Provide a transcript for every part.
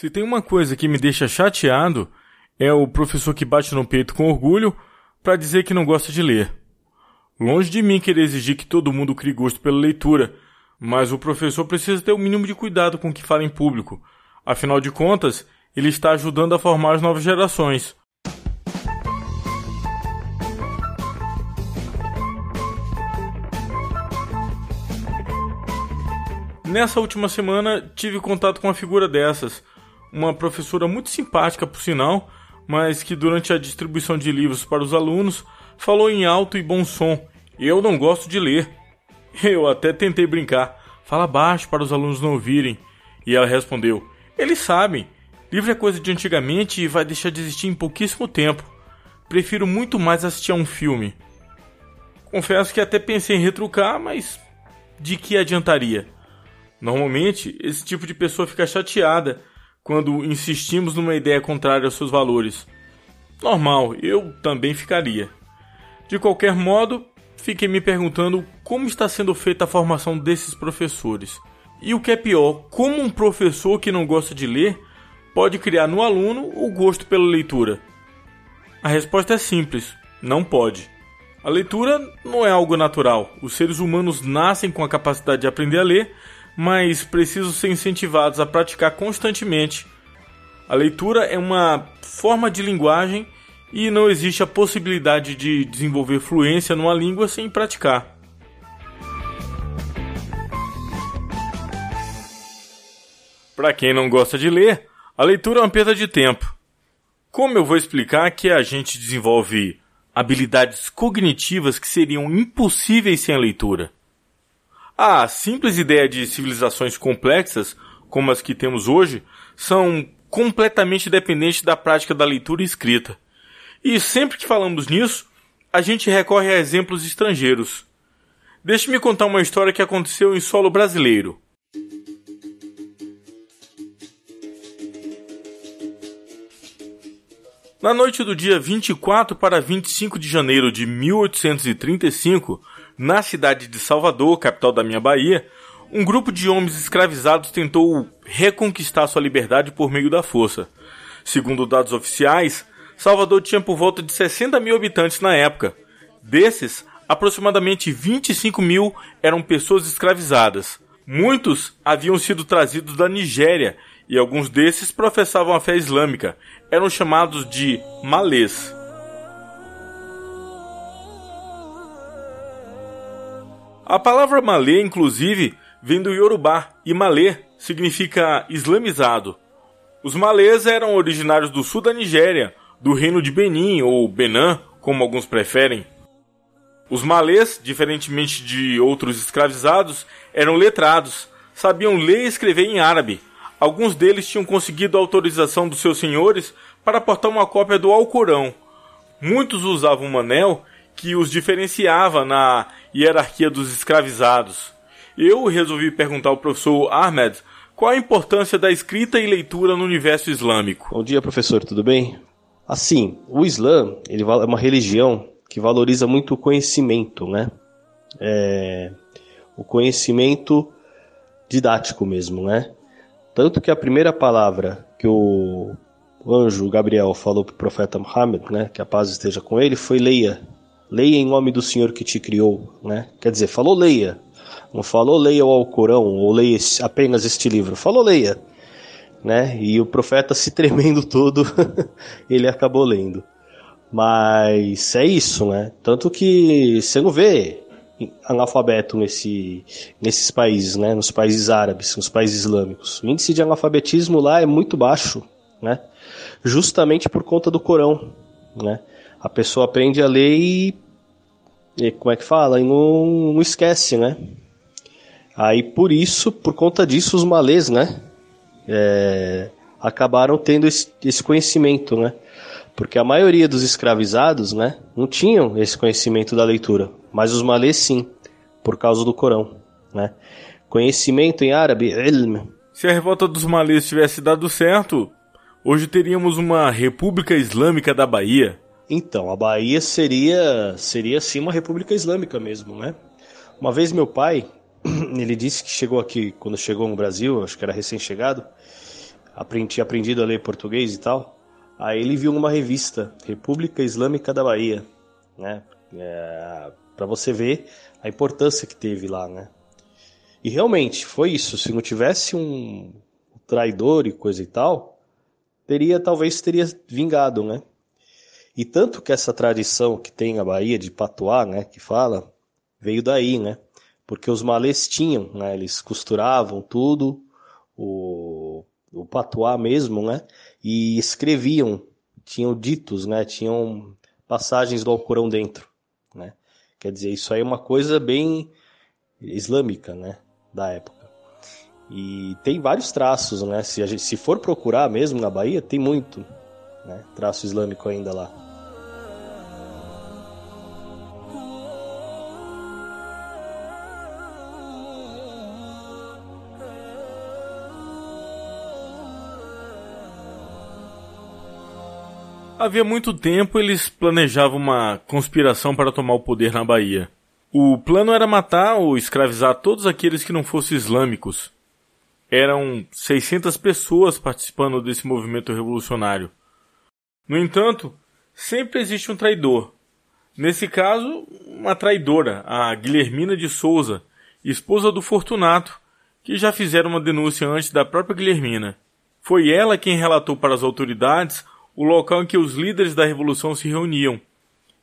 Se tem uma coisa que me deixa chateado, é o professor que bate no peito com orgulho para dizer que não gosta de ler. Longe de mim querer exigir que todo mundo crie gosto pela leitura, mas o professor precisa ter o mínimo de cuidado com o que fala em público. Afinal de contas, ele está ajudando a formar as novas gerações. Nessa última semana tive contato com uma figura dessas, uma professora muito simpática, por sinal, mas que durante a distribuição de livros para os alunos falou em alto e bom som: Eu não gosto de ler. Eu até tentei brincar, fala baixo para os alunos não ouvirem. E ela respondeu: Eles sabem, livro é coisa de antigamente e vai deixar de existir em pouquíssimo tempo. Prefiro muito mais assistir a um filme. Confesso que até pensei em retrucar, mas de que adiantaria? Normalmente, esse tipo de pessoa fica chateada quando insistimos numa ideia contrária aos seus valores. Normal, eu também ficaria. De qualquer modo, fiquei me perguntando como está sendo feita a formação desses professores. E o que é pior, como um professor que não gosta de ler pode criar no aluno o gosto pela leitura? A resposta é simples: não pode. A leitura não é algo natural. Os seres humanos nascem com a capacidade de aprender a ler mas precisam ser incentivados a praticar constantemente. A leitura é uma forma de linguagem e não existe a possibilidade de desenvolver fluência numa língua sem praticar. Para quem não gosta de ler, a leitura é uma perda de tempo. Como eu vou explicar que a gente desenvolve habilidades cognitivas que seriam impossíveis sem a leitura? A simples ideia de civilizações complexas, como as que temos hoje, são completamente dependentes da prática da leitura e escrita. E sempre que falamos nisso, a gente recorre a exemplos estrangeiros. Deixe-me contar uma história que aconteceu em solo brasileiro. Na noite do dia 24 para 25 de janeiro de 1835, na cidade de Salvador, capital da minha Bahia, um grupo de homens escravizados tentou reconquistar sua liberdade por meio da força. Segundo dados oficiais, Salvador tinha por volta de 60 mil habitantes na época. Desses, aproximadamente 25 mil eram pessoas escravizadas. Muitos haviam sido trazidos da Nigéria e alguns desses professavam a fé islâmica. Eram chamados de malês. A palavra malê, inclusive, vem do Yorubá, e malê significa islamizado. Os malês eram originários do sul da Nigéria, do reino de Benin ou Benin, como alguns preferem. Os malês, diferentemente de outros escravizados, eram letrados, sabiam ler e escrever em árabe. Alguns deles tinham conseguido a autorização dos seus senhores para portar uma cópia do Alcorão. Muitos usavam um anel que os diferenciava na hierarquia dos escravizados. Eu resolvi perguntar ao professor Ahmed qual a importância da escrita e leitura no universo islâmico. Bom dia, professor, tudo bem? Assim, o Islã ele é uma religião que valoriza muito o conhecimento, né? É, o conhecimento didático mesmo, né? Tanto que a primeira palavra que o anjo Gabriel falou para o profeta Muhammad, né, que a paz esteja com ele, foi leia, leia em nome do Senhor que te criou, né? Quer dizer, falou leia, não falou leia o Alcorão ou leia apenas este livro, falou leia, né? E o profeta se tremendo todo, ele acabou lendo. Mas é isso, né? Tanto que você não vê analfabeto nesse, nesses países, né? Nos países árabes, nos países islâmicos. O índice de analfabetismo lá é muito baixo, né? Justamente por conta do Corão, né? A pessoa aprende a ler e, e como é que fala? E não, não esquece, né? Aí por isso, por conta disso, os malês, né? É, acabaram tendo esse, esse conhecimento, né? Porque a maioria dos escravizados, né, não tinham esse conhecimento da leitura, mas os malês sim, por causa do Corão, né? Conhecimento em árabe, ilm. Se a revolta dos malês tivesse dado certo, hoje teríamos uma República Islâmica da Bahia. Então, a Bahia seria seria sim uma república islâmica mesmo, né? Uma vez meu pai, ele disse que chegou aqui, quando chegou no Brasil, acho que era recém-chegado, aprendi, aprendido a ler português e tal. Aí ele viu uma revista, República Islâmica da Bahia, né? É, para você ver a importância que teve lá, né? E realmente foi isso. Se não tivesse um traidor e coisa e tal, teria talvez teria vingado, né? E tanto que essa tradição que tem a Bahia de patuá, né, que fala, veio daí, né? Porque os malês tinham, né? Eles costuravam tudo, o, o patuá mesmo, né? E escreviam, tinham ditos, né? Tinham passagens do Alcorão dentro, né? Quer dizer, isso aí é uma coisa bem islâmica, né? Da época. E tem vários traços, né? Se, gente, se for procurar mesmo na Bahia, tem muito né? traço islâmico ainda lá. Havia muito tempo eles planejavam uma conspiração para tomar o poder na Bahia. O plano era matar ou escravizar todos aqueles que não fossem islâmicos. Eram 600 pessoas participando desse movimento revolucionário. No entanto, sempre existe um traidor. Nesse caso, uma traidora, a Guilhermina de Souza, esposa do Fortunato, que já fizeram uma denúncia antes da própria Guilhermina. Foi ela quem relatou para as autoridades o local em que os líderes da revolução se reuniam.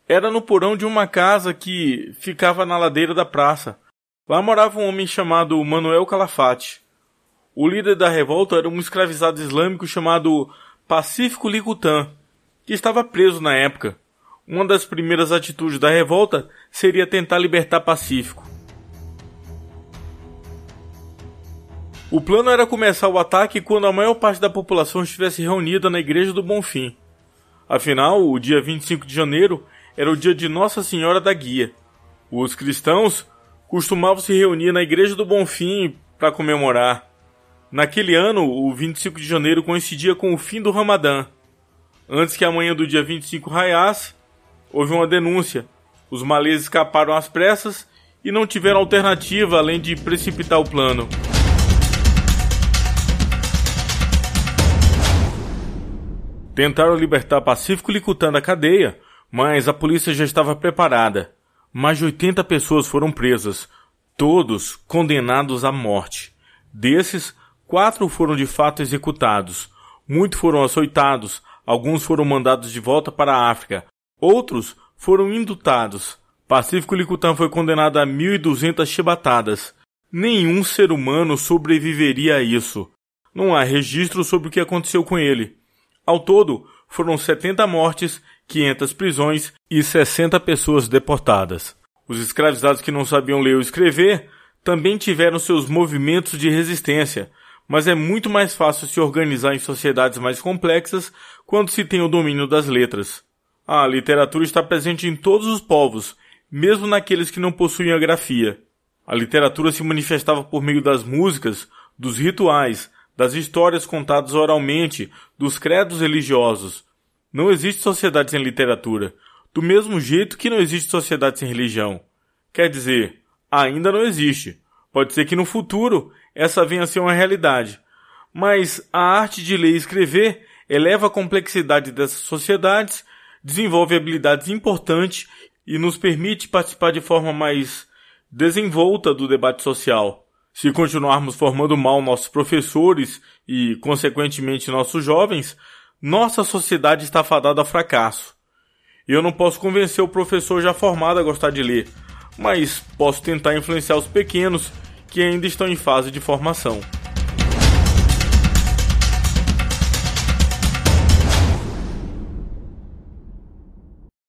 Era no porão de uma casa que ficava na ladeira da praça. Lá morava um homem chamado Manuel Calafate. O líder da revolta era um escravizado islâmico chamado Pacífico Licutã, que estava preso na época. Uma das primeiras atitudes da revolta seria tentar libertar Pacífico. O plano era começar o ataque quando a maior parte da população estivesse reunida na Igreja do Bonfim. Afinal, o dia 25 de janeiro era o dia de Nossa Senhora da Guia. Os cristãos costumavam se reunir na Igreja do Bonfim para comemorar. Naquele ano, o 25 de janeiro coincidia com o fim do Ramadã. Antes que a manhã do dia 25 raiasse, houve uma denúncia. Os malês escaparam às pressas e não tiveram alternativa além de precipitar o plano. Tentaram libertar Pacífico Licutã da cadeia, mas a polícia já estava preparada. Mais de 80 pessoas foram presas, todos condenados à morte. Desses, quatro foram de fato executados. Muitos foram açoitados, alguns foram mandados de volta para a África, outros foram indutados. Pacífico Licutã foi condenado a 1.200 chibatadas. Nenhum ser humano sobreviveria a isso. Não há registro sobre o que aconteceu com ele. Ao todo, foram 70 mortes, 500 prisões e 60 pessoas deportadas. Os escravizados que não sabiam ler ou escrever também tiveram seus movimentos de resistência, mas é muito mais fácil se organizar em sociedades mais complexas quando se tem o domínio das letras. A literatura está presente em todos os povos, mesmo naqueles que não possuem a grafia. A literatura se manifestava por meio das músicas, dos rituais, das histórias contadas oralmente, dos credos religiosos. Não existe sociedade sem literatura, do mesmo jeito que não existe sociedade sem religião. Quer dizer, ainda não existe. Pode ser que no futuro essa venha a ser uma realidade. Mas a arte de ler e escrever eleva a complexidade dessas sociedades, desenvolve habilidades importantes e nos permite participar de forma mais desenvolta do debate social. Se continuarmos formando mal nossos professores e, consequentemente, nossos jovens, nossa sociedade está fadada a fracasso. Eu não posso convencer o professor já formado a gostar de ler, mas posso tentar influenciar os pequenos que ainda estão em fase de formação.